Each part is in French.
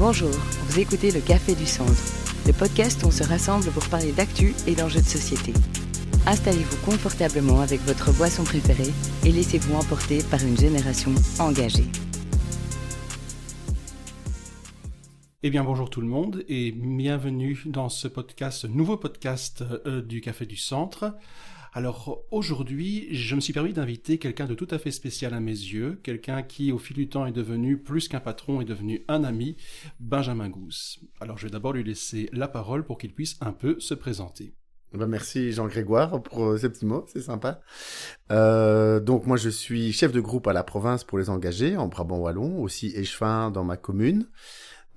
Bonjour, vous écoutez le Café du Centre, le podcast où on se rassemble pour parler d'actu et d'enjeux de société. Installez-vous confortablement avec votre boisson préférée et laissez-vous emporter par une génération engagée. Eh bien bonjour tout le monde et bienvenue dans ce podcast, ce nouveau podcast euh, du Café du Centre. Alors aujourd'hui, je me suis permis d'inviter quelqu'un de tout à fait spécial à mes yeux, quelqu'un qui au fil du temps est devenu plus qu'un patron, est devenu un ami, Benjamin Gousse. Alors je vais d'abord lui laisser la parole pour qu'il puisse un peu se présenter. Ben merci Jean-Grégoire pour euh, ces petits mots, c'est sympa. Euh, donc moi je suis chef de groupe à la province pour les engagés en Brabant Wallon, aussi échevin dans ma commune,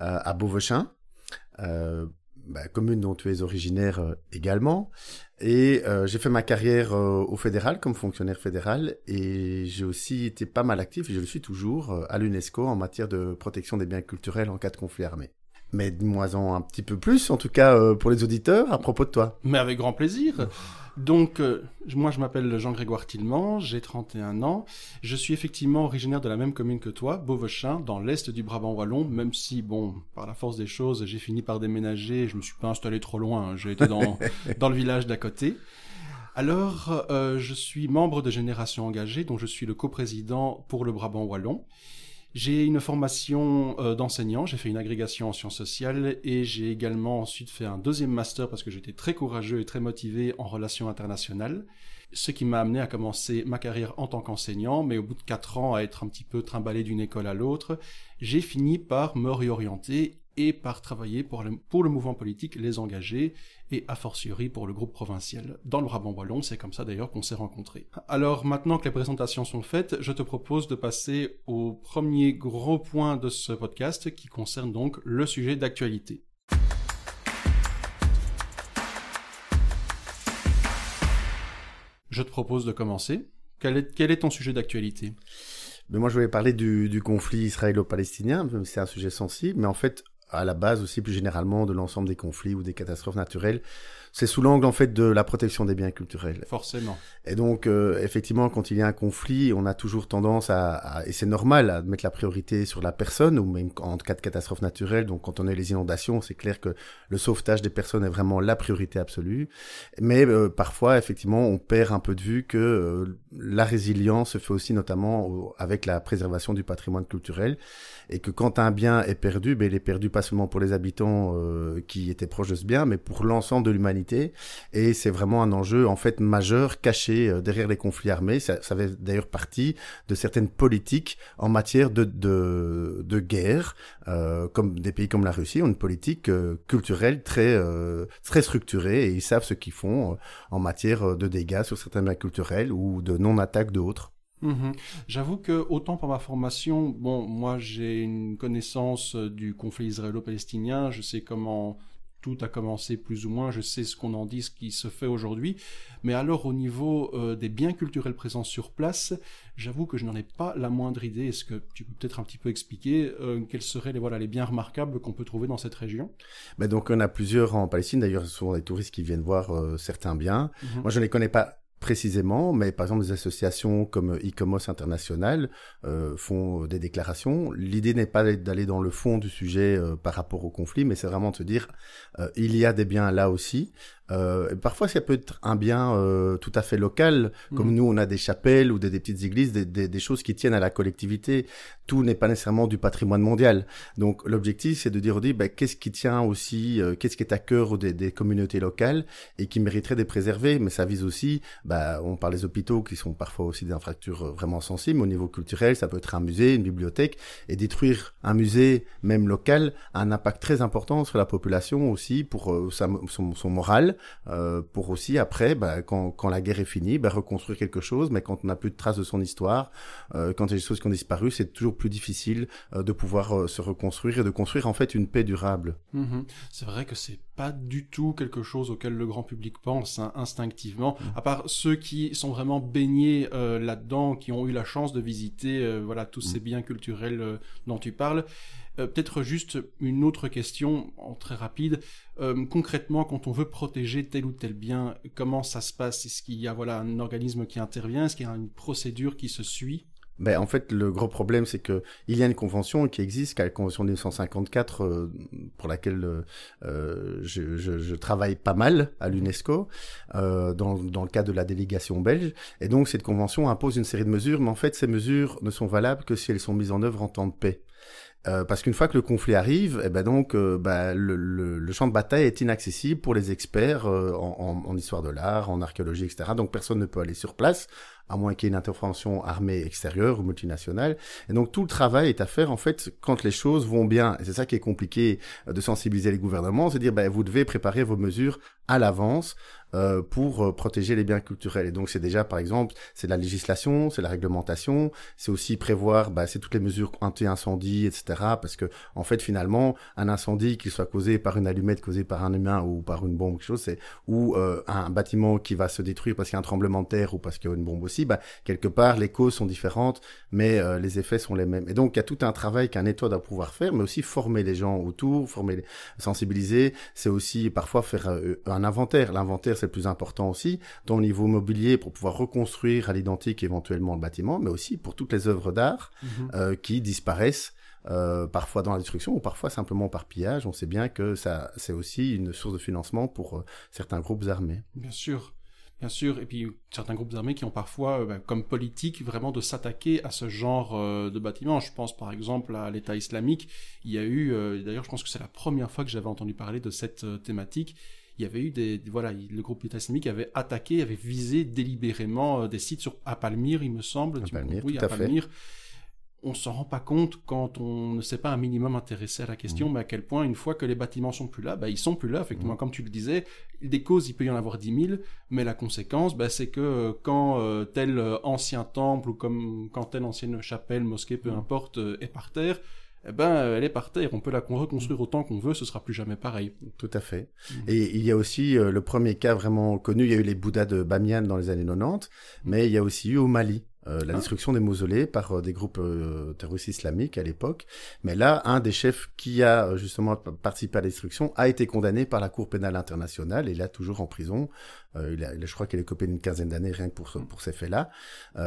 euh, à Beauvechin. Euh, bah, commune dont tu es originaire euh, également. Et euh, j'ai fait ma carrière euh, au fédéral comme fonctionnaire fédéral et j'ai aussi été pas mal actif, et je le suis toujours, à l'UNESCO en matière de protection des biens culturels en cas de conflit armé. Mais dis-moi-en un petit peu plus, en tout cas pour les auditeurs, à propos de toi. Mais avec grand plaisir. Donc, euh, moi, je m'appelle Jean-Grégoire Tillemand, j'ai 31 ans. Je suis effectivement originaire de la même commune que toi, Beauvechin, dans l'est du Brabant wallon, même si, bon, par la force des choses, j'ai fini par déménager, je me suis pas installé trop loin, hein. j'ai été dans, dans le village d'à côté. Alors, euh, je suis membre de Génération Engagée, dont je suis le coprésident pour le Brabant wallon. J'ai une formation euh, d'enseignant, j'ai fait une agrégation en sciences sociales et j'ai également ensuite fait un deuxième master parce que j'étais très courageux et très motivé en relations internationales, ce qui m'a amené à commencer ma carrière en tant qu'enseignant, mais au bout de quatre ans à être un petit peu trimballé d'une école à l'autre, j'ai fini par me réorienter et par travailler pour le, mouvement politique Les Engagés et a fortiori pour le groupe provincial dans le Brabant Wallon. C'est comme ça d'ailleurs qu'on s'est rencontrés. Alors maintenant que les présentations sont faites, je te propose de passer au premier gros point de ce podcast qui concerne donc le sujet d'actualité. Je te propose de commencer. Quel est, ton sujet d'actualité? Mais moi, je voulais parler du, du conflit israélo-palestinien. C'est un sujet sensible, mais en fait, à la base aussi plus généralement de l'ensemble des conflits ou des catastrophes naturelles c'est sous l'angle en fait de la protection des biens culturels. Forcément. Et donc euh, effectivement, quand il y a un conflit, on a toujours tendance à, et c'est normal, à mettre la priorité sur la personne ou même en cas de catastrophe naturelle. Donc quand on a les inondations, c'est clair que le sauvetage des personnes est vraiment la priorité absolue. Mais euh, parfois, effectivement, on perd un peu de vue que euh, la résilience se fait aussi notamment avec la préservation du patrimoine culturel et que quand un bien est perdu, ben, il est perdu pas seulement pour les habitants qui étaient proches de ce bien, mais pour l'ensemble de l'humanité et c'est vraiment un enjeu en fait majeur caché euh, derrière les conflits armés. Ça, fait d'ailleurs partie de certaines politiques en matière de, de, guerre, euh, comme des pays comme la Russie ont une politique euh, culturelle très, très structurée et ils savent ce qu'ils font en matière de dégâts sur certains biens culturels ou de non-attaque d'autres. Mmh J'avoue que autant pour ma formation, bon, moi j'ai une connaissance du conflit israélo-palestinien, je sais comment tout a commencé plus ou moins, je sais ce qu'on en dit, ce qui se fait aujourd'hui, mais alors au niveau euh, des biens culturels présents sur place, j'avoue que je n'en ai pas la moindre idée. Est-ce que tu peux peut-être un petit peu expliquer euh, quels seraient les, voilà, les biens remarquables qu'on peut trouver dans cette région? Ben Donc on a plusieurs en Palestine, d'ailleurs ce sont des touristes qui viennent voir euh, certains biens. Mhm. Moi je ne les connais pas précisément, mais par exemple des associations comme ICOMOS International euh, font des déclarations. L'idée n'est pas d'aller dans le fond du sujet euh, par rapport au conflit, mais c'est vraiment de se dire euh, il y a des biens là aussi. Euh, parfois, ça peut être un bien euh, tout à fait local, comme mhm. nous, on a des chapelles ou des, des petites églises, des, des, des, choses qui tiennent à la collectivité. Tout n'est pas nécessairement du patrimoine mondial. Donc, l'objectif, c'est de dire, ben, qu'est-ce qui tient aussi, euh, qu'est-ce qui est à cœur des, des, communautés locales et qui mériterait d'être préservé. Mais ça vise aussi, ben, on parle des hôpitaux qui sont parfois aussi des infrastructures euh, vraiment sensibles. Au niveau culturel, ça peut être un musée, une bibliothèque, et détruire un musée, même local, a un impact très important sur la population aussi pour euh, sa, son, son moral euh, pour aussi après, bah, quand, quand, la guerre est finie, bah, reconstruire quelque chose. Mais quand on n'a plus de traces de son histoire, euh, quand il y a des choses qui ont disparu, c'est toujours plus difficile euh, de pouvoir se reconstruire et de construire en fait une paix durable. Mmh c'est vrai que c'est pas du tout quelque chose auquel le grand public pense hein, instinctivement, mmh. à part ceux qui sont vraiment baignés là-dedans, qui ont eu la chance de visiter voilà tous mmh. ces biens culturels dont tu parles. Euh, peut-être juste une autre question en très rapide. Euh, concrètement, quand on veut protéger tel ou tel bien, comment ça se passe? Est-ce qu'il y a voilà un organisme qui intervient? Est-ce qu'il y a une procédure qui se suit? Ben, en fait, le gros problème, c'est que il y a une convention qui existe, qui est la convention de 1954, euh, pour laquelle euh, je, je, je, travaille pas mal à l'UNESCO, euh, dans, dans le cadre de la délégation belge. Et donc, cette convention impose une série de mesures, mais en fait, ces mesures ne sont valables que si elles sont mises en œuvre en temps de paix. Euh, parce qu'une fois que le conflit arrive, eh ben donc euh, bah, le, champ de bataille est inaccessible pour les experts euh, en, histoire de l'art, en archéologie, etc. Donc personne ne peut aller sur place à moins qu'il y ait une intervention armée extérieure ou multinationale. Et donc tout le travail est à faire en fait quand les choses vont bien. Et c'est ça qui est compliqué euh, de sensibiliser les gouvernements, c'est dire ben, vous devez préparer vos mesures à l'avance euh, pour euh, protéger les biens culturels. Et donc c'est déjà, par exemple, c'est la législation, c'est la réglementation, c'est aussi prévoir, bah, c'est toutes les mesures anti-incendie, etc. Parce que en fait, finalement, un incendie, qu'il soit causé par une allumette causée par un humain ou par une bombe, quelque chose, c'est ou euh, un bâtiment qui va se détruire parce qu'il y a un tremblement de terre ou parce qu'il y a une bombe aussi, bah, quelque part, les causes sont différentes, mais euh, les effets sont les mêmes. Et donc il y a tout un travail qu'un État doit pouvoir faire, mais aussi former les gens autour, former, sensibiliser. C'est aussi parfois faire euh, un inventaire. L'inventaire, c'est le plus important aussi, dans le niveau mobilier pour pouvoir reconstruire à l'identique éventuellement le bâtiment, mais aussi pour toutes les œuvres d'art mmh. euh, qui disparaissent. Euh, parfois dans la destruction ou parfois simplement par pillage. On sait bien que ça, c'est aussi une source de financement pour euh, certains groupes armés. Bien sûr. Bien sûr, et puis certains groupes armés qui ont parfois, euh, comme politique, vraiment de s'attaquer à ce genre euh, de bâtiments. Je pense par exemple à l'État islamique. Il y a eu, euh, d'ailleurs, je pense que c'est la première fois que j'avais entendu parler de cette thématique il y avait eu des voilà le groupe État islamique avait attaqué avait visé délibérément des sites sur à Palmyre il me semble à Palmyre, oui tout à, Palmyre on s'en rend pas compte quand on ne s'est pas un minimum intéressé à la question, mmh. mais à quel point, une fois que les bâtiments sont plus là, bah, ils sont plus là, effectivement, mmh. comme tu le disais. Des causes, il peut y en avoir 10 000, mais la conséquence, bah, c'est que euh, quand euh, tel euh, ancien temple ou comme quand telle ancienne chapelle, mosquée, peu mmh. importe, euh, est par terre, eh ben, elle est par terre. On peut la reconstruire autant qu'on veut, ce sera plus jamais pareil. Tout à fait. Mmh. Et il y a aussi euh, le premier cas vraiment connu, il y a eu les Bouddhas de Bamiyan dans les années 90, mais il y a aussi eu au Mali euh, la ah. destruction des mausolées par euh, des groupes euh, terroristes islamiques à l'époque. Mais là, un des chefs qui a justement participé à la destruction a été condamné par la Cour pénale internationale et là toujours en prison. Euh, il a, je crois qu'il est copé d'une quinzaine d'années rien que pour, pour ces faits-là.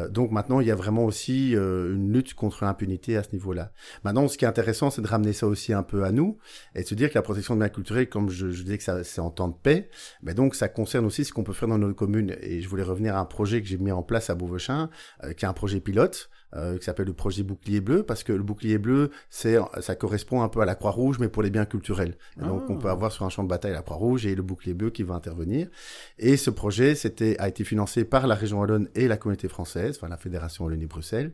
donc maintenant, il y a vraiment aussi une lutte contre l'impunité à ce niveau-là. Maintenant, ce qui est intéressant, c'est de ramener ça aussi un peu à nous et de se dire que la protection de biens culturels, comme je, je disais que ça c'est en temps de paix, mais donc ça concerne aussi ce qu'on peut faire dans nos communes. Et je voulais revenir à un projet que j'ai mis en place à Beauvechin euh, qui est un projet pilote euh, qui s'appelle le projet Bouclier Bleu, parce que le Bouclier Bleu, c'est ça correspond un peu à la Croix-Rouge, mais pour les biens culturels. Et donc on peut ah. avoir sur un champ de bataille la Croix-Rouge et le Bouclier Bleu qui va intervenir. Et ce projet, c'était a été financé par la région Wallonne et la communauté française, enfin la Fédération Wallonie-Bruxelles,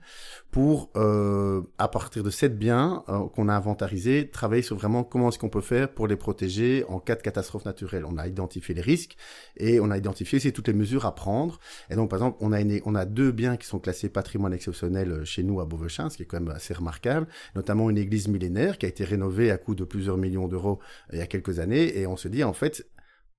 pour euh, à partir de sept biens euh, qu'on a inventarisés, travailler sur vraiment comment est-ce qu'on peut faire pour les protéger en cas de catastrophe naturelle. On a identifié les risques et on a identifié aussi toutes les mesures à prendre. Et donc par exemple, on a une, on a deux biens qui sont classés patrimoine exceptionnel euh, chez nous à Beauvechin, ce qui est quand même assez remarquable, notamment une église millénaire qui a été rénovée à coût de plusieurs millions d'euros euh, il y a quelques années, et on se dit en fait,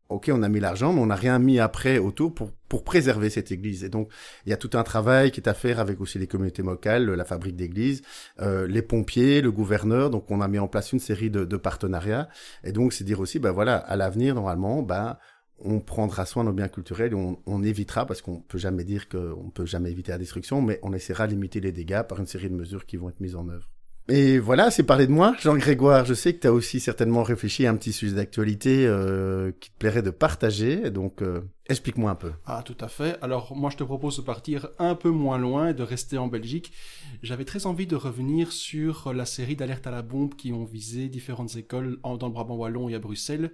ok, on a mis l'argent, mais on n'a rien mis après autour pour, pour préserver cette église. Et donc, il y a tout un travail qui est à faire avec aussi les communautés locales, la fabrique d'église, euh, les pompiers, le gouverneur. Donc, on a mis en place une série de, de partenariats. Et donc, c'est dire aussi, ben voilà, à l'avenir, normalement, ben, on prendra soin de nos biens culturels et on, évitera, parce qu'on peut jamais dire qu'on peut jamais éviter la destruction, mais on essaiera de limiter les dégâts par une série de mesures qui vont être mises en œuvre. Et voilà, c'est parler de moi, Jean-Grégoire. Je sais que tu as aussi certainement réfléchi à un petit sujet d'actualité euh, qui te plairait de partager, donc euh, explique-moi un peu. Ah, tout à fait. Alors moi, je te propose de partir un peu moins loin et de rester en Belgique. J'avais très envie de revenir sur la série d'alertes à la bombe qui ont visé différentes écoles dans le Brabant wallon et à Bruxelles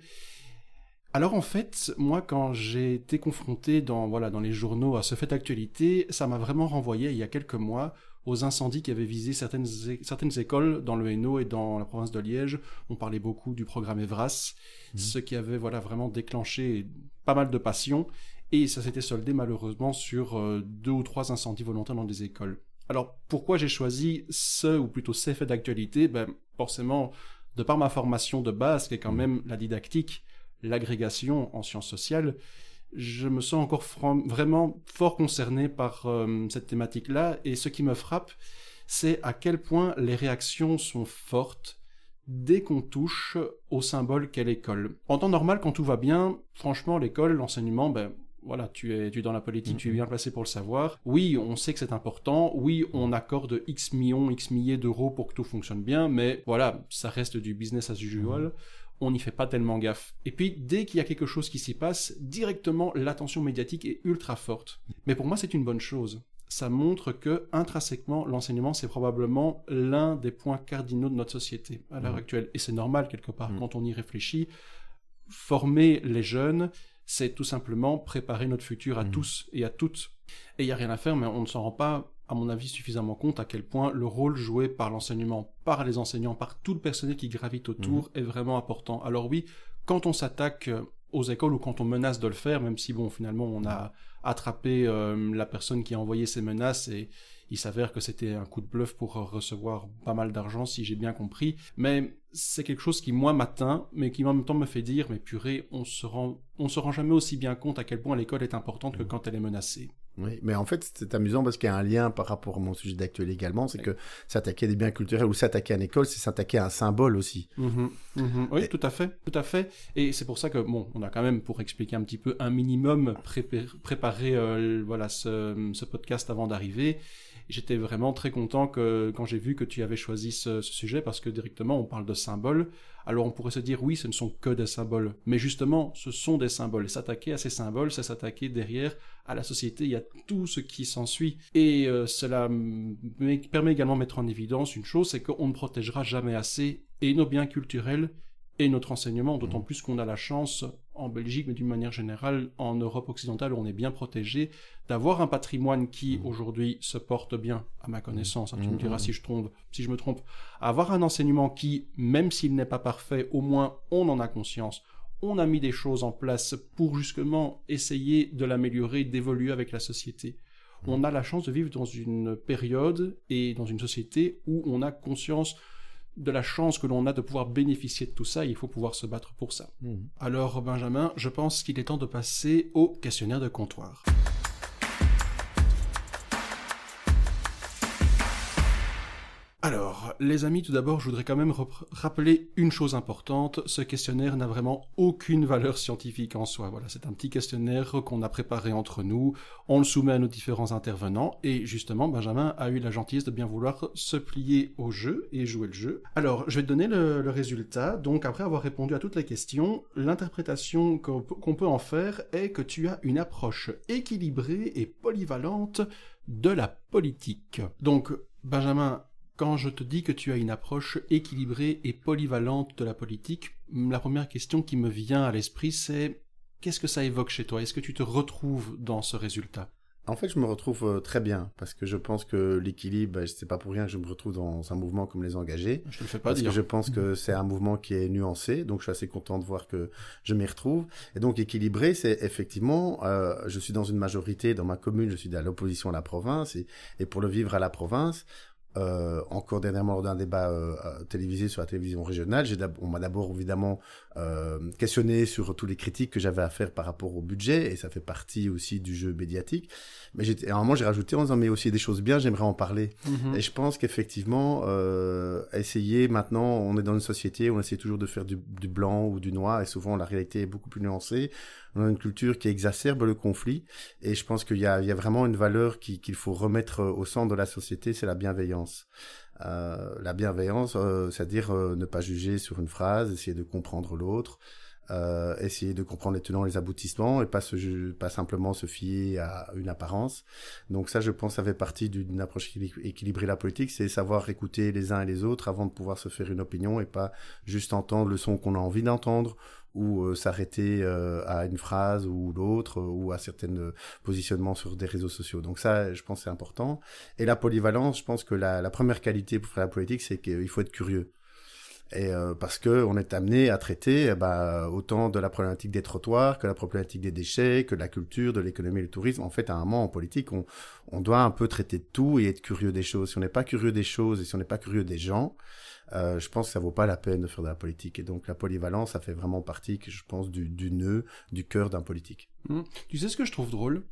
alors en fait, moi quand j'ai été confronté dans voilà dans les journaux à ce fait d'actualité, ça m'a vraiment renvoyé il y a quelques mois aux incendies qui avaient visé certaines certaines écoles dans le Hainaut et dans la province de Liège. On parlait beaucoup du programme Evras, mmh. ce qui avait voilà vraiment déclenché pas mal de passion et ça s'était soldé malheureusement sur euh, deux ou trois incendies volontaires dans des écoles. Alors pourquoi j'ai choisi ce ou plutôt ces faits d'actualité? Ben forcément de par ma formation de base qui est quand mmh. même la didactique l'agrégation en sciences sociales, je me sens encore vraiment fort concerné par euh, cette thématique-là. Et ce qui me frappe, c'est à quel point les réactions sont fortes dès qu'on touche au symbole qu'est l'école. En temps normal, quand tout va bien, franchement, l'école, l'enseignement, ben, voilà, tu es, tu es dans la politique, tu es bien placé pour le savoir. Oui, on sait que c'est important. Oui, on accorde X millions, X milliers d'euros pour que tout fonctionne bien, mais voilà, ça reste du business as usual. On n'y fait pas tellement gaffe. Et puis, dès qu'il y a quelque chose qui s'y passe, directement, l'attention médiatique est ultra forte. Mais pour moi, c'est une bonne chose. Ça montre que, intrinsèquement, l'enseignement, c'est probablement l'un des points cardinaux de notre société à l'heure actuelle. Et c'est normal, quelque part, quand on y réfléchit. Former les jeunes, c'est tout simplement préparer notre futur à tous et à toutes. Et il n'y a rien à faire, mais on ne s'en rend pas, à mon avis, suffisamment compte à quel point le rôle joué par l'enseignement, par les enseignants, par tout le personnel qui gravite autour est vraiment important. Alors oui, quand on s'attaque aux écoles ou quand on menace de le faire, même si bon, finalement, on a attrapé euh, la personne qui a envoyé ces menaces et il s'avère que c'était un coup de bluff pour recevoir pas mal d'argent, si j'ai bien compris. Mais c'est quelque chose qui, moi, m'atteint, mais qui en même temps me fait dire, mais purée, on se rend, on se rend jamais aussi bien compte à quel point l'école est importante que quand elle est menacée. Oui, mais en fait, c'est amusant parce qu'il y a un lien par rapport à mon sujet d'actuel également, c'est que s'attaquer à des biens culturels ou s'attaquer à une école, c'est s'attaquer à un symbole aussi. Mhm, mhm. Oui, tout à fait, tout à fait. Et c'est pour ça que, bon, on a quand même, pour expliquer un petit peu, un minimum préparé, euh, voilà, ce, ce podcast avant d'arriver j'étais vraiment très content que quand j'ai vu que tu avais choisi ce, sujet parce que directement on parle de symboles. Alors on pourrait se dire oui, ce ne sont que des symboles, mais justement ce sont des symboles. S'attaquer à ces symboles, c'est s'attaquer derrière à la société, il y a tout ce qui s'ensuit. Et euh, cela permet également de mettre en évidence une chose, c'est qu'on ne protégera jamais assez et nos biens culturels et notre enseignement, d'autant mmh. plus qu'on a la chance en Belgique, mais d'une manière générale en Europe occidentale, où on est bien protégé, d'avoir un patrimoine qui mmh. aujourd'hui se porte bien, à ma connaissance. Hein, tu me mmh. diras si je, trompe, si je me trompe. Avoir un enseignement qui, même s'il n'est pas parfait, au moins on en a conscience. On a mis des choses en place pour justement essayer de l'améliorer, d'évoluer avec la société. On a la chance de vivre dans une période et dans une société où on a conscience de la chance que l'on a de pouvoir bénéficier de tout ça, il faut pouvoir se battre pour ça. Mmh. Alors Benjamin, je pense qu'il est temps de passer au questionnaire de comptoir. Les amis, tout d'abord, je voudrais quand même rappeler une chose importante. Ce questionnaire n'a vraiment aucune valeur scientifique en soi. Voilà, c'est un petit questionnaire qu'on a préparé entre nous. On le soumet à nos différents intervenants. Et justement, Benjamin a eu la gentillesse de bien vouloir se plier au jeu et jouer le jeu. Alors, je vais te donner le, résultat. Donc, après avoir répondu à toutes les questions, l'interprétation qu'on peut en faire est que tu as une approche équilibrée et polyvalente de la politique. Donc, Benjamin, quand je te dis que tu as une approche équilibrée et polyvalente de la politique, la première question qui me vient à l'esprit, c'est qu'est-ce que ça évoque chez toi? Est-ce que tu te retrouves dans ce résultat? En fait, je me retrouve euh, très bien parce que je pense que l'équilibre, c'est pas pour rien que je me retrouve dans un mouvement comme les engagés. Je le fais pas parce que je pense que c'est un mouvement qui est nuancé, donc je suis assez content de voir que je m'y retrouve. Et donc équilibré, c'est effectivement, euh, je suis dans une majorité dans ma commune, je suis à l'opposition à la province et, et pour le vivre à la province, encore dernièrement lors d'un débat euh, euh, télévisé sur la télévision régionale, on m'a d'abord évidemment euh, questionné sur tous les critiques que j'avais à faire par rapport au budget et ça fait partie aussi du jeu médiatique. Mais à un moment j'ai rajouté en disant mais aussi des choses bien, j'aimerais en parler. Mm-hmm. Et je pense qu'effectivement euh, essayer maintenant, on est dans une société, on essaie toujours de faire du, du blanc ou du noir et souvent la réalité est beaucoup plus nuancée on a une culture qui exacerbe le conflit et je pense qu'il y y a vraiment une valeur qu'il faut remettre au centre de la société, c'est la bienveillance. Euh, la bienveillance, euh, c'est-à-dire euh, ne pas juger sur une phrase, essayer de comprendre l'autre, euh, essayer de comprendre les tenants, les aboutissements et pas se, pas simplement se fier à une apparence. Donc ça, je pense, ça fait partie d'une approche équilibrée de la politique, c'est savoir écouter les uns et les autres avant de pouvoir se faire une opinion et pas juste entendre le son qu'on a envie d'entendre ou euh, s'arrêter euh, à une phrase ou l'autre ou à certains positionnements sur des réseaux sociaux. Donc ça, je pense, c'est important. Et la polyvalence, je pense que la, la première qualité pour faire la politique, c'est qu'il faut être curieux. Et euh, parce que on est amené à traiter bah, autant de la problématique des trottoirs que la problématique des déchets, que de la culture, de l'économie le tourisme. En fait, à un moment en politique, on, on doit un peu traiter de tout et être curieux des choses. Si on n'est pas curieux des choses et si on n'est pas curieux des gens, euh, je pense que ça vaut pas la peine de faire de la politique. Et donc la polyvalence, ça fait vraiment partie, je pense, du, du nœud, du cœur d'un politique. Mmh. Tu sais ce que je trouve drôle?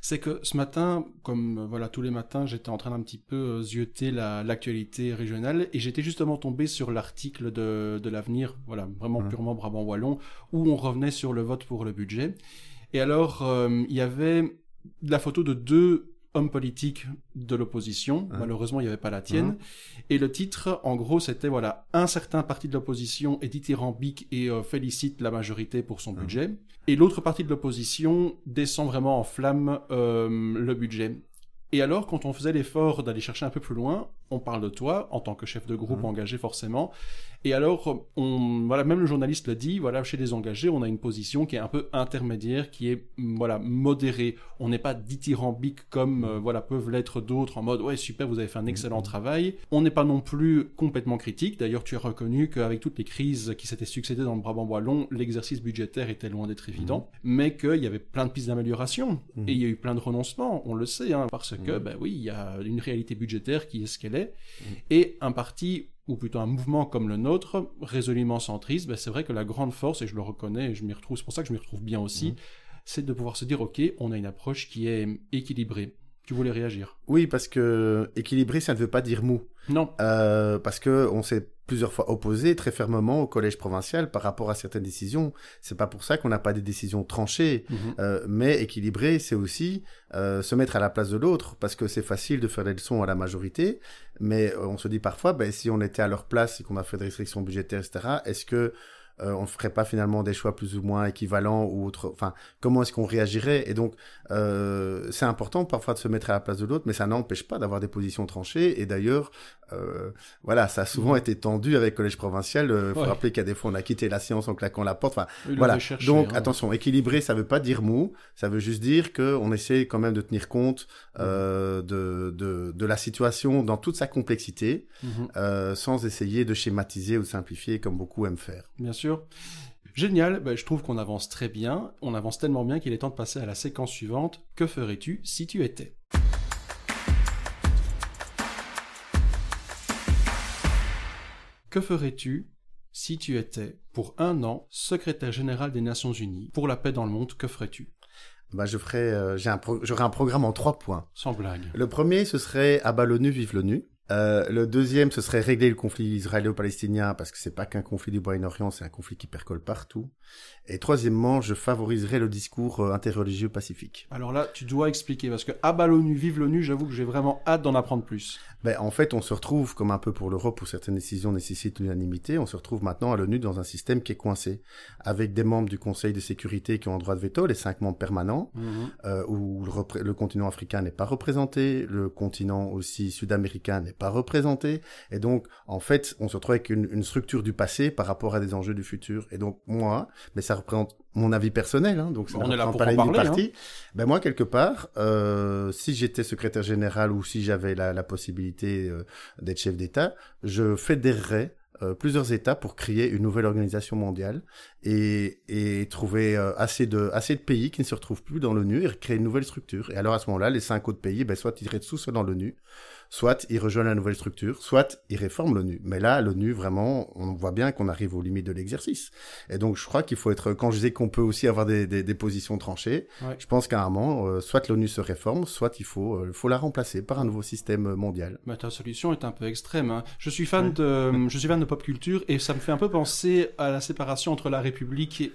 C'est que ce matin, comme euh, voilà tous les matins, j'étais en train d'un petit peu euh, zioter l'actualité régionale et j'étais justement tombé sur l'article de, de l'avenir, voilà, vraiment mmh. purement Brabant Wallon, où on revenait sur le vote pour le budget. Et alors, il y avait la photo de deux hommes politiques de l'opposition. Hein. Malheureusement, il n'y avait pas la tienne. Hein. Et le titre, en gros, c'était voilà, un certain parti de l'opposition est dithyrambique et félicite la majorité pour son hein. budget. Et l'autre partie de l'opposition descend vraiment en flamme le budget. Et alors, quand on faisait l'effort d'aller chercher un peu plus loin, on parle de toi en tant que chef de groupe engagé forcément, et alors, on, voilà, même le journaliste le dit, voilà, chez les engagés, on a une position qui est un peu intermédiaire, qui est, mm, voilà, modérée. On n'est pas dithyrambique comme, euh, voilà, peuvent l'être d'autres en mode, ouais, super, vous avez fait un excellent mm-hmm. travail. On n'est pas non plus complètement critique. D'ailleurs, tu as reconnu qu'avec toutes les crises qui s'étaient succédées dans le Brabant wallon, l'exercice budgétaire était loin d'être évident, mm-hmm. mais qu'il y avait plein de pistes d'amélioration. Mm-hmm. Et il y a eu plein de renoncements, on le sait, hein, parce que, ben oui, il y a une réalité budgétaire qui est ce qu'elle est. Et un parti ou plutôt un mouvement comme le nôtre, résolument centriste, ben c'est vrai que la grande force, et je le reconnais, et je m'y retrouve, c'est pour ça que je m'y retrouve bien aussi, mhm. c'est de pouvoir se dire, ok, on a une approche qui est équilibrée. Tu voulais réagir Oui, parce que équilibré, ça ne veut pas dire mou. Non. Euh, parce que on s'est plusieurs fois opposé très fermement au collège provincial par rapport à certaines décisions. C'est pas pour ça qu'on n'a pas des décisions tranchées, mhm. euh, mais équilibrées, c'est aussi euh, se mettre à la place de l'autre, parce que c'est facile de faire des leçons à la majorité, mais on se dit parfois, ben, si on était à leur place et qu'on a fait des restrictions budgétaires, etc., est-ce que euh, on ne ferait pas finalement des choix plus ou moins équivalents ou autre enfin comment est-ce qu'on réagirait? Et donc euh, c'est important parfois de se mettre à la place de l'autre mais ça n'empêche pas d'avoir des positions tranchées. Et d'ailleurs euh, voilà ça a souvent été tendu avec collège provincial il faut rappeler qu'à des fois on a quitté la science en claquant la porte. Enfin voilà. donc hein. attention équilibré ça veut pas dire mou. Ça veut juste dire que on essaie quand même de tenir compte de, de, de la situation dans toute sa complexité mhm. sans essayer de schématiser ou de simplifier comme beaucoup aiment faire. Bien sûr Génial, bah, je trouve qu'on avance très bien, on avance tellement bien qu'il est temps de passer à la séquence suivante. Que ferais-tu si tu étais? Que ferais-tu si tu étais, pour un an, secrétaire général des Nations Unies pour la paix dans le monde? Que ferais-tu? Bah, je ferais, euh, j'aurais un programme en trois points. Sans blague. Le premier, ce serait abat l'ONU, vive l'ONU. Euh, le deuxième, ce serait régler le conflit israélo-palestinien, parce que c'est pas qu'un conflit du Moyen-Orient, c'est un conflit qui percole partout. Et troisièmement, je favoriserai le discours euh, interreligieux pacifique. Alors là, tu dois expliquer, parce que à bas l'ONU, vive l'ONU, j'avoue que j'ai vraiment hâte d'en apprendre plus. Ben, en fait, on se retrouve, comme un peu pour l'Europe, où certaines décisions nécessitent l'unanimité, on se retrouve maintenant à l'ONU dans un système qui est coincé, avec des membres du Conseil de sécurité qui ont un droit de veto, les cinq membres permanents, mhm. euh, où le, le, continent africain n'est pas représenté, le continent aussi sud-américain n'est pas représenté, et donc, en fait, on se retrouve avec une, une structure du passé par rapport à des enjeux du futur. Et donc, moi, mais ça représente mon avis personnel, hein, donc ça on là pour pas en parler, hein. Ben moi quelque part, euh, si j'étais secrétaire général ou si j'avais la, la, possibilité euh, d'être chef d'État, je fédérerais euh, plusieurs États pour créer une nouvelle organisation mondiale et, et trouver euh, assez de assez de pays qui ne se retrouvent plus dans l'ONU et créer une nouvelle structure. Et alors à ce moment-là, les cinq autres pays, ben soit ils restent sous dans l'ONU, soit ils rejoignent la nouvelle structure, soit ils réforment l'ONU. Mais là, l'ONU, vraiment, on voit bien qu'on arrive aux limites de l'exercice. Et donc, je crois qu'il faut être, quand je disais qu'on peut aussi avoir des, des, des positions tranchées, je pense qu'à un moment, euh, soit l'ONU se réforme, soit il faut, euh, faut la remplacer par un nouveau système mondial. Mais ta solution est un peu extrême. Hein. Je suis fan de, je suis fan de pop culture et ça me fait un peu penser à la séparation entre la République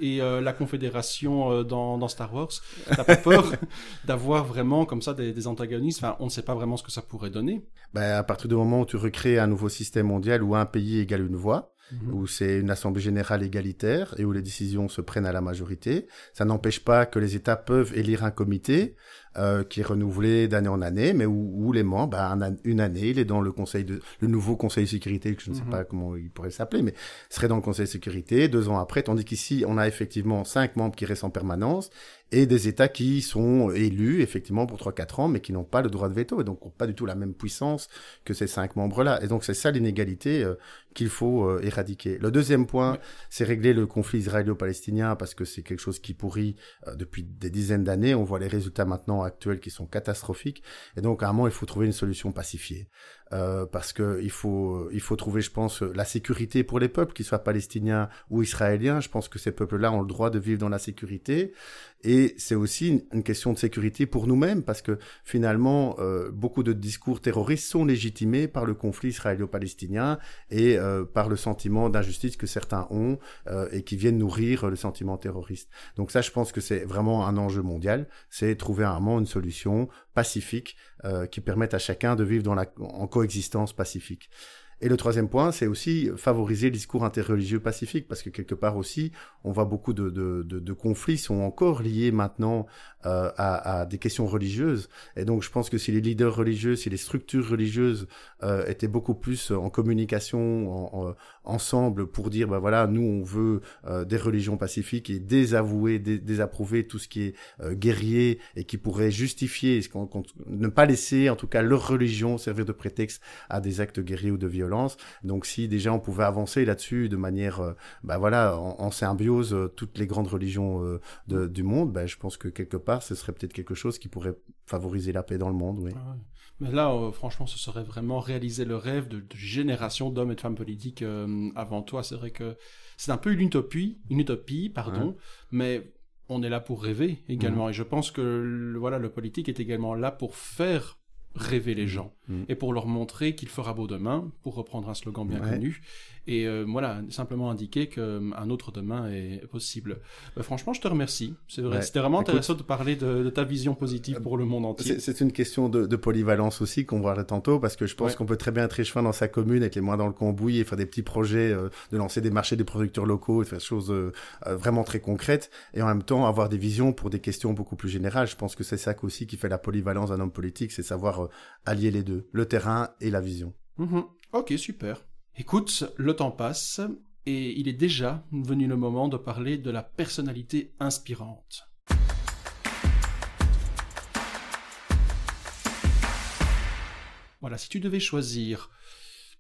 et euh, la Confédération dans, dans Star Wars. T'as pas peur d'avoir vraiment comme ça des, des antagonistes? Enfin, on ne sait pas vraiment ce que ça pourrait donner ben, à partir du moment où tu recrées un nouveau système mondial où un pays égale une voix, mhm. où c'est une assemblée générale égalitaire et où les décisions se prennent à la majorité, ça n'empêche pas que les États peuvent élire un comité euh, qui est renouvelé d'année en année, mais où, les membres, ben, une année, il est dans le conseil de, le nouveau conseil de sécurité, que je ne sais mhm. pas comment il pourrait s'appeler, mais serait dans le conseil de sécurité deux ans après, tandis qu'ici, on a effectivement cinq membres qui restent en permanence et des États qui sont élus effectivement pour 3-4 ans, mais qui n'ont pas le droit de veto et donc n'ont pas du tout la même puissance que ces cinq membres-là. Et donc c'est ça l'inégalité euh, qu'il faut euh, éradiquer. Le deuxième point, c'est régler le conflit israélo-palestinien parce que c'est quelque chose qui pourrit euh, depuis des dizaines d'années. On voit les résultats maintenant actuels qui sont catastrophiques. Et donc à un moment, il faut trouver une solution pacifiée. Euh, parce que il faut, il faut trouver, je pense, la sécurité pour les peuples, qu'ils soient palestiniens ou israéliens. Je pense que ces peuples-là ont le droit de vivre dans la sécurité. Et c'est aussi une, question de sécurité pour nous-mêmes, parce que finalement, euh, beaucoup de discours terroristes sont légitimés par le conflit israélo-palestinien et euh, par le sentiment d'injustice que certains ont euh, et qui viennent nourrir le sentiment terroriste. Donc ça, je pense que c'est vraiment un enjeu mondial, c'est trouver un moment une solution pacifique qui permette à chacun de vivre en coexistence pacifique. Et le troisième point, c'est aussi favoriser le discours interreligieux pacifique, parce que quelque part aussi, on voit beaucoup de, de, de, de conflits sont encore liés maintenant euh, à, à, des questions religieuses. Et donc, je pense que si les leaders religieux, si les structures religieuses euh, étaient beaucoup plus en communication en, ensemble pour dire, ben voilà, nous, on veut euh, des religions pacifiques et désavouer, désapprouver tout ce qui est euh, guerrier et qui pourrait justifier, ne pas laisser, en tout cas, leur religion servir de prétexte à des actes guerriers ou de violence donc si déjà on pouvait avancer là-dessus de manière, euh, bah voilà, en, symbiose euh, toutes les grandes religions euh, du monde, bah, je pense que quelque part ce serait peut-être quelque chose qui pourrait favoriser la paix dans le monde. Oui. Ah Mais là, franchement, ce serait vraiment réaliser le rêve de, générations d'hommes et de femmes politiques avant toi. C'est vrai que c'est un peu une utopie, une utopie, pardon, mais on est là pour rêver également. Mmh. Et je pense que voilà, le politique est également là pour faire rêver les gens mm. et pour leur montrer qu'il fera beau demain, pour reprendre un slogan bien connu, et euh, voilà, simplement indiquer qu'un euh, autre demain est possible. Bah, franchement, je te remercie. C'est vrai, c'était vraiment intéressant de parler de, ta vision positive pour le monde entier. C'est une question de, polyvalence aussi qu'on verra tantôt, parce que je pense qu'on peut très bien être échevin dans sa commune avec les moins dans le cambouis et faire des petits projets, euh, de lancer des marchés des producteurs locaux et faire des choses vraiment très concrètes, et en même temps avoir des visions pour des questions beaucoup plus générales. Je pense que c'est ça aussi qui fait la polyvalence d'un homme politique, c'est savoir allier les deux, le terrain et la vision. Mhm. Ok, super. Écoute, le temps passe et il est déjà venu le moment de parler de la personnalité inspirante. Voilà, si tu devais choisir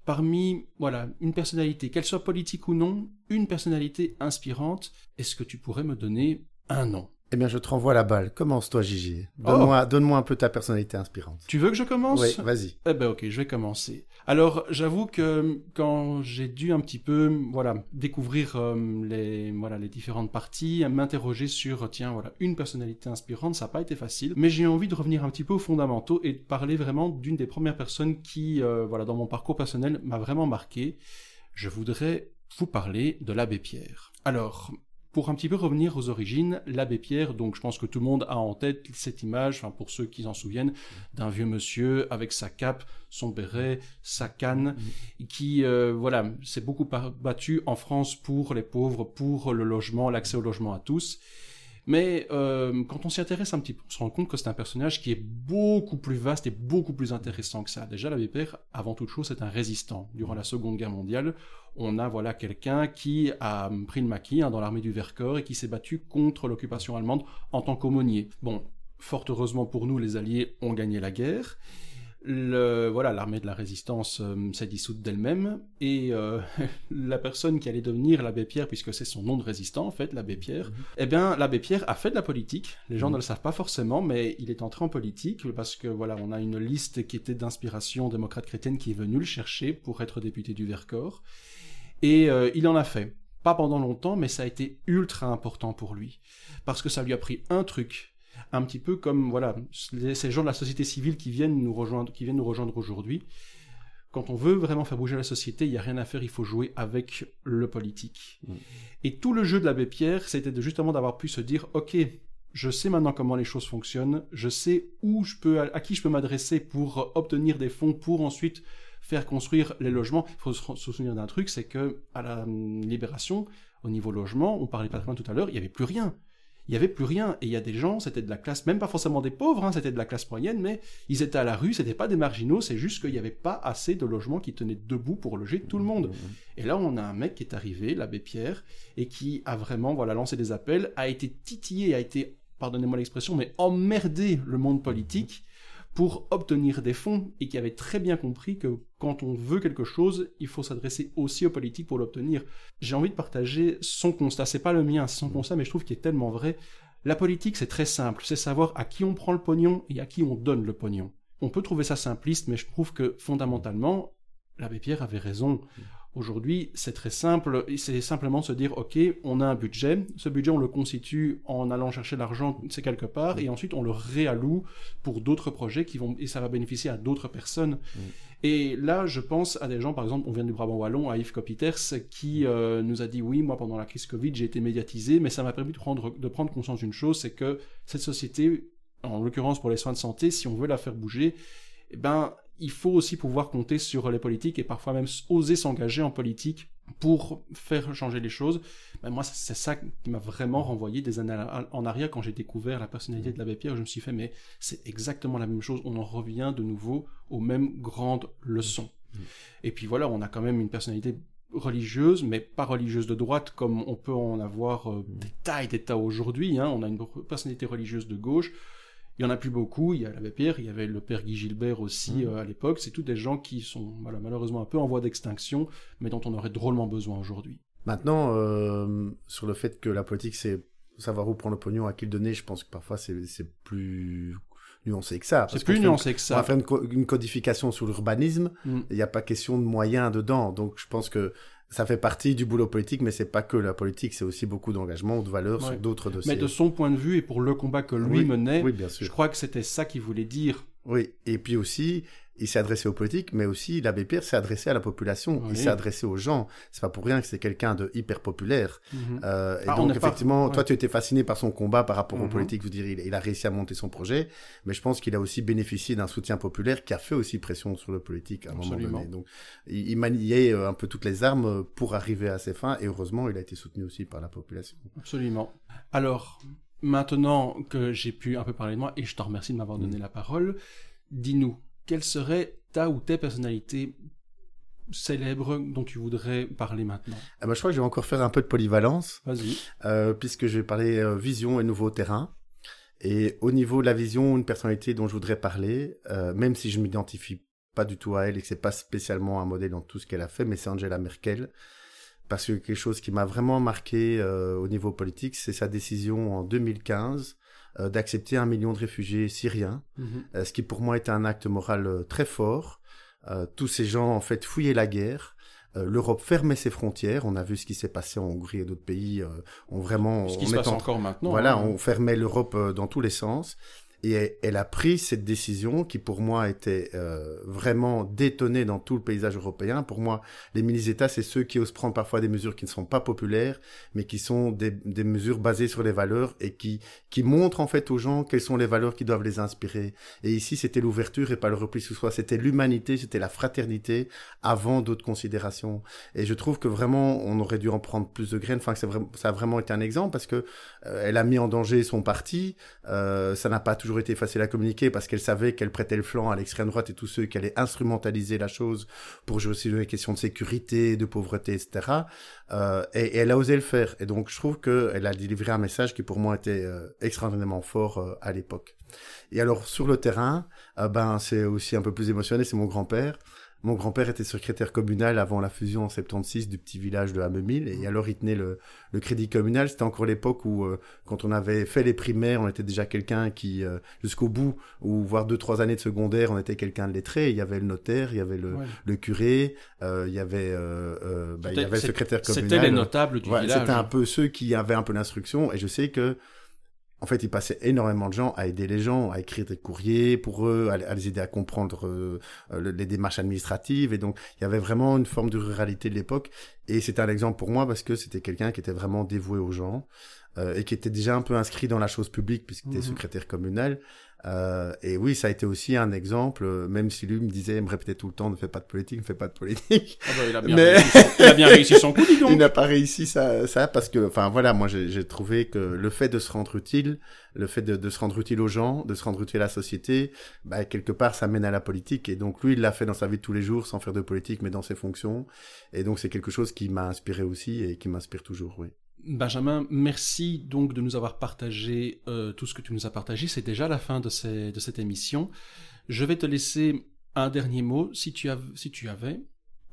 parmi voilà, une personnalité, qu'elle soit politique ou non, une personnalité inspirante, est-ce que tu pourrais me donner un nom? Eh bien, je te renvoie la balle. Commence-toi, Gigi. Donne-moi, oh. donne-moi un peu ta personnalité inspirante. Tu veux que je commence Oui, vas-y. Eh ben, ok, je vais commencer. Alors, j'avoue que quand j'ai dû un petit peu, voilà, découvrir euh, les, voilà, les différentes parties, m'interroger sur, tiens, voilà, une personnalité inspirante, ça n'a pas été facile. Mais j'ai envie de revenir un petit peu aux fondamentaux et de parler vraiment d'une des premières personnes qui, euh, voilà, dans mon parcours personnel, m'a vraiment marqué. Je voudrais vous parler de l'abbé Pierre. Alors, pour un petit peu revenir aux origines, l'abbé Pierre, donc je pense que tout le monde a en tête cette image, enfin pour ceux qui s'en souviennent, d'un vieux monsieur avec sa cape, son béret, sa canne, qui euh, voilà s'est beaucoup battu en France pour les pauvres, pour le logement, l'accès au logement à tous. Mais euh, quand on s'y intéresse un petit peu, on se rend compte que c'est un personnage qui est beaucoup plus vaste et beaucoup plus intéressant que ça. Déjà, l'abbé Pierre, avant toute chose, c'est un résistant. Durant la Seconde Guerre mondiale, on a voilà quelqu'un qui a pris le maquis hein, dans l'armée du Vercors et qui s'est battu contre l'occupation allemande en tant qu'aumônier. Bon, fort heureusement pour nous, les Alliés ont gagné la guerre le, voilà, l'armée de la résistance euh, s'est dissoute d'elle-même et euh, la personne qui allait devenir l'abbé Pierre, puisque c'est son nom de résistant en fait, l'abbé Pierre, mhm. eh bien l'abbé Pierre a fait de la politique. Les gens mhm. ne le savent pas forcément, mais il est entré en politique parce que voilà, on a une liste qui était d'inspiration démocrate chrétienne qui est venue le chercher pour être député du Vercors et euh, il en a fait. Pas pendant longtemps, mais ça a été ultra important pour lui parce que ça lui a pris un truc un petit peu comme voilà ces gens de la société civile qui viennent nous rejoindre, qui viennent nous rejoindre aujourd'hui. Quand on veut vraiment faire bouger la société, il n'y a rien à faire, il faut jouer avec le politique. Mm. Et tout le jeu de l'abbé Pierre, c'était de, justement d'avoir pu se dire, ok, je sais maintenant comment les choses fonctionnent, je sais où je peux, à qui je peux m'adresser pour obtenir des fonds pour ensuite faire construire les logements. Il faut se souvenir d'un truc, c'est que à la hum, libération, au niveau logement, on parlait pas tout à l'heure, il n'y avait plus rien il n'y avait plus rien. Et il y a des gens, c'était de la classe, même pas forcément des pauvres, hein, c'était de la classe moyenne, mais ils étaient à la rue, c'était pas des marginaux, c'est juste qu'il n'y avait pas assez de logements qui tenaient debout pour loger tout le monde. Et là, on a un mec qui est arrivé, l'abbé Pierre, et qui a vraiment voilà, lancé des appels, a été titillé, a été, pardonnez-moi l'expression, mais emmerdé le monde politique pour obtenir des fonds et qui avait très bien compris que quand on veut quelque chose, il faut s'adresser aussi aux politiques pour l'obtenir. J'ai envie de partager son constat, c'est pas le mien, c'est son constat, mais je trouve qu'il est tellement vrai. La politique, c'est très simple, c'est savoir à qui on prend le pognon et à qui on donne le pognon. on peut trouver ça simpliste, mais je trouve que fondamentalement, l'abbé Pierre avait raison. Aujourd'hui, c'est très simple, c'est simplement se dire, OK, on a un budget, ce budget, on le constitue en allant chercher l'argent, c'est quelque part, et ensuite on le réalloue pour d'autres projets qui vont, et ça va bénéficier à d'autres personnes. Mm. Et là, je pense à des gens, par exemple, on vient du Brabant Wallon, à Yves Copiters, qui euh, nous a dit, oui, moi, pendant la crise Covid, j'ai été médiatisé, mais ça m'a permis de prendre, de prendre conscience d'une chose, c'est que cette société, en l'occurrence pour les soins de santé, si on veut la faire bouger, eh ben, il faut aussi pouvoir compter sur les politiques et parfois même oser s'engager en politique pour faire changer les choses. Ben moi, c'est ça qui m'a vraiment renvoyé des années en arrière quand j'ai découvert la personnalité de l'abbé Pierre. Je me suis fait, mais c'est exactement la même chose. On en revient de nouveau aux mêmes grandes leçons. Mmh. Et puis voilà, on a quand même une personnalité religieuse, mais pas religieuse de droite comme on peut en avoir euh, des et des tas aujourd'hui. Hein. On a une personnalité religieuse de gauche il y en a plus beaucoup. Il y a l'abbé Pierre, il y avait le père Guy Gilbert aussi mmh. euh, à l'époque. C'est tous des gens qui sont malheureusement un peu en voie d'extinction, mais dont on aurait drôlement besoin aujourd'hui. Maintenant, euh, sur le fait que la politique, c'est savoir où prendre le pognon, à qui le donner, je pense que parfois c'est plus nuancé que ça. C'est plus nuancé que ça. On va faire une, codification sur l'urbanisme. Il n'y a pas question de moyens dedans. Donc je pense que ça fait partie du boulot politique, mais c'est pas que la politique, c'est aussi beaucoup d'engagement, de valeurs sur d'autres dossiers. Mais de son point de vue et pour le combat que lui menait, je crois que c'était ça qu'il voulait dire. Oui, et puis aussi, il s'est adressé aux politiques, mais aussi l'abbé Pierre s'est adressé à la population, il s'est adressé aux gens. C'est pas pour rien que c'est quelqu'un de hyper populaire. Mhm. euh, et ah, donc effectivement, toi tu étais fasciné par son combat par rapport aux mhm. politiques, vous dire il, a réussi à monter son projet, mais je pense qu'il a aussi bénéficié d'un soutien populaire qui a fait aussi pression sur le politique à un moment donné. Donc il, maniait euh, un peu toutes les armes pour arriver à ses fins, et heureusement il a été soutenu aussi par la population. Absolument. Alors maintenant que j'ai pu un peu parler de moi, et je te remercie de m'avoir donné mm. la parole, dis-nous quelle serait ta ou tes personnalités célèbres dont tu voudrais parler maintenant? Ah bah, Je crois que je vais encore faire un peu de polyvalence. Euh, puisque je vais parler euh, vision et nouveau terrain. Et au niveau de la vision, une personnalité dont je voudrais parler, euh, même si je m'identifie pas du tout à elle et que c'est pas spécialement un modèle dans tout ce qu'elle a fait, mais c'est Angela Merkel. Parce que quelque chose qui m'a vraiment marqué au niveau politique, c'est sa décision en 2015 euh, d'accepter un million de réfugiés syriens, mhm. euh, ce qui pour moi était un acte moral euh, très fort. tous ces gens en fait fouillaient la guerre. L'Europe fermait ses frontières. On a vu ce qui s'est passé en Hongrie et d'autres pays. ont vraiment. Ce qui se passe encore maintenant. Voilà, hein. on fermait l'Europe dans tous les sens. Et elle a pris cette décision qui pour moi était euh, vraiment détonnée dans tout le paysage européen. Pour moi, les mini-États, c'est ceux qui osent prendre parfois des mesures qui ne sont pas populaires, mais qui sont des, des, mesures basées sur les valeurs et qui, qui montrent en fait aux gens quelles sont les valeurs qui doivent les inspirer. Et ici, c'était l'ouverture et pas le repli sous soi. C'était l'humanité, c'était la fraternité avant d'autres considérations. Et je trouve que vraiment, on aurait dû en prendre plus de graines. Enfin, que ça a vraiment été un exemple parce que euh, elle a mis en danger son parti. Euh, ça n'a pas toujours été facile à communiquer parce qu'elle savait qu'elle prêtait le flanc à l'extrême droite et tous ceux qui allaient instrumentaliser la chose pour jouer aussi les questions de sécurité, de pauvreté, etc. Euh, et, elle a osé le faire. Et donc je trouve qu'elle a délivré un message qui pour moi était euh, extraordinairement fort euh, à l'époque. Et alors sur le terrain, ben c'est aussi un peu plus émotionnel, c'est mon grand-père. Mon grand-père était secrétaire communal avant la fusion en 76 du petit village de Hamemille et alors il tenait le, le crédit communal. C'était encore l'époque où euh, quand on avait fait les primaires, on était déjà quelqu'un qui euh, jusqu'au bout ou voire deux trois années de secondaire, on était quelqu'un de lettré. Il y avait le notaire, il y avait le, le curé, euh, il y avait bah, il y avait le secrétaire communal. C'était les notables du village. C'était un peu ceux qui avaient un peu l'instruction et je sais que en fait, il passait énormément de gens à aider les gens, à écrire des courriers pour eux, à, les aider à comprendre euh, les démarches administratives. Et donc, il y avait vraiment une forme de ruralité de l'époque. Et c'était un exemple pour moi parce que c'était quelqu'un qui était vraiment dévoué aux gens euh, et qui était déjà un peu inscrit dans la chose publique puisqu'il était mhm. secrétaire communal. Euh, et oui, ça a été aussi un exemple, euh, même si lui me disait, il me répétait tout le temps, ne fais pas de politique, ne fais pas de politique. Ah bah, il, a bien Mais... réussi il a bien réussi son coup, dis donc. il n'a pas réussi ça, ça parce que, enfin voilà, moi j'ai trouvé que le fait de se rendre utile, le fait de, de, se rendre utile aux gens, de se rendre utile à la société, bah, quelque part ça mène à la politique. Et donc lui, il l'a fait dans sa vie de tous les jours, sans faire de politique, mais dans ses fonctions. Et donc c'est quelque chose qui m'a inspiré aussi et qui m'inspire toujours, oui. Benjamin, merci donc de nous avoir partagé euh, tout ce que tu nous as partagé. C'est déjà la fin de, cette émission. Je vais te laisser un dernier mot. Si tu, avais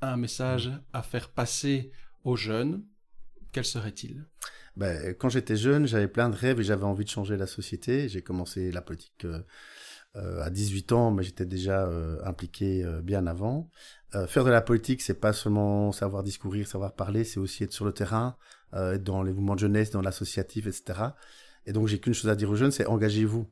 un message à faire passer aux jeunes, quel serait-il? Ben, Quand j'étais jeune, j'avais plein de rêves et j'avais envie de changer la société. J'ai commencé la politique euh, à 18 ans, mais j'étais déjà impliqué bien avant. Faire de la politique, c'est pas seulement savoir discourir, savoir parler, c'est aussi être sur le terrain, être dans les mouvements de jeunesse, dans l'associatif, etc. Et donc j'ai qu'une chose à dire aux jeunes, c'est engagez-vous.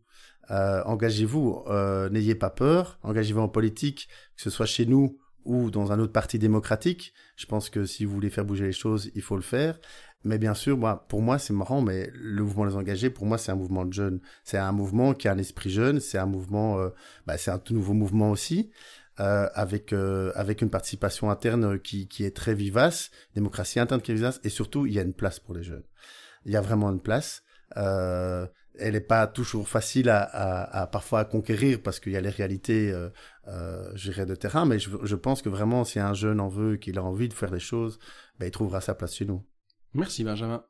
engagez-vous, n'ayez pas peur, engagez-vous en politique, que ce soit chez nous ou dans un autre parti démocratique. Je pense que si vous voulez faire bouger les choses, il faut le faire. Mais bien sûr, moi, pour moi, c'est marrant, mais le mouvement des engagés, pour moi, c'est un mouvement de jeunes. C'est un mouvement qui a un esprit jeune. C'est un mouvement, euh, bah, c'est un tout nouveau mouvement aussi, euh, avec euh, avec une participation interne qui qui est très vivace, démocratie interne qui est vivace, et surtout, il y a une place pour les jeunes. Il y a vraiment une place. Euh, elle n'est pas toujours facile à, à, à, parfois à conquérir parce qu'il y a les réalités, euh, euh, de terrain. Mais je, je pense que vraiment, si un jeune en veut, qu'il a envie de faire les choses, ben, il trouvera sa place chez nous. Merci Benjamin.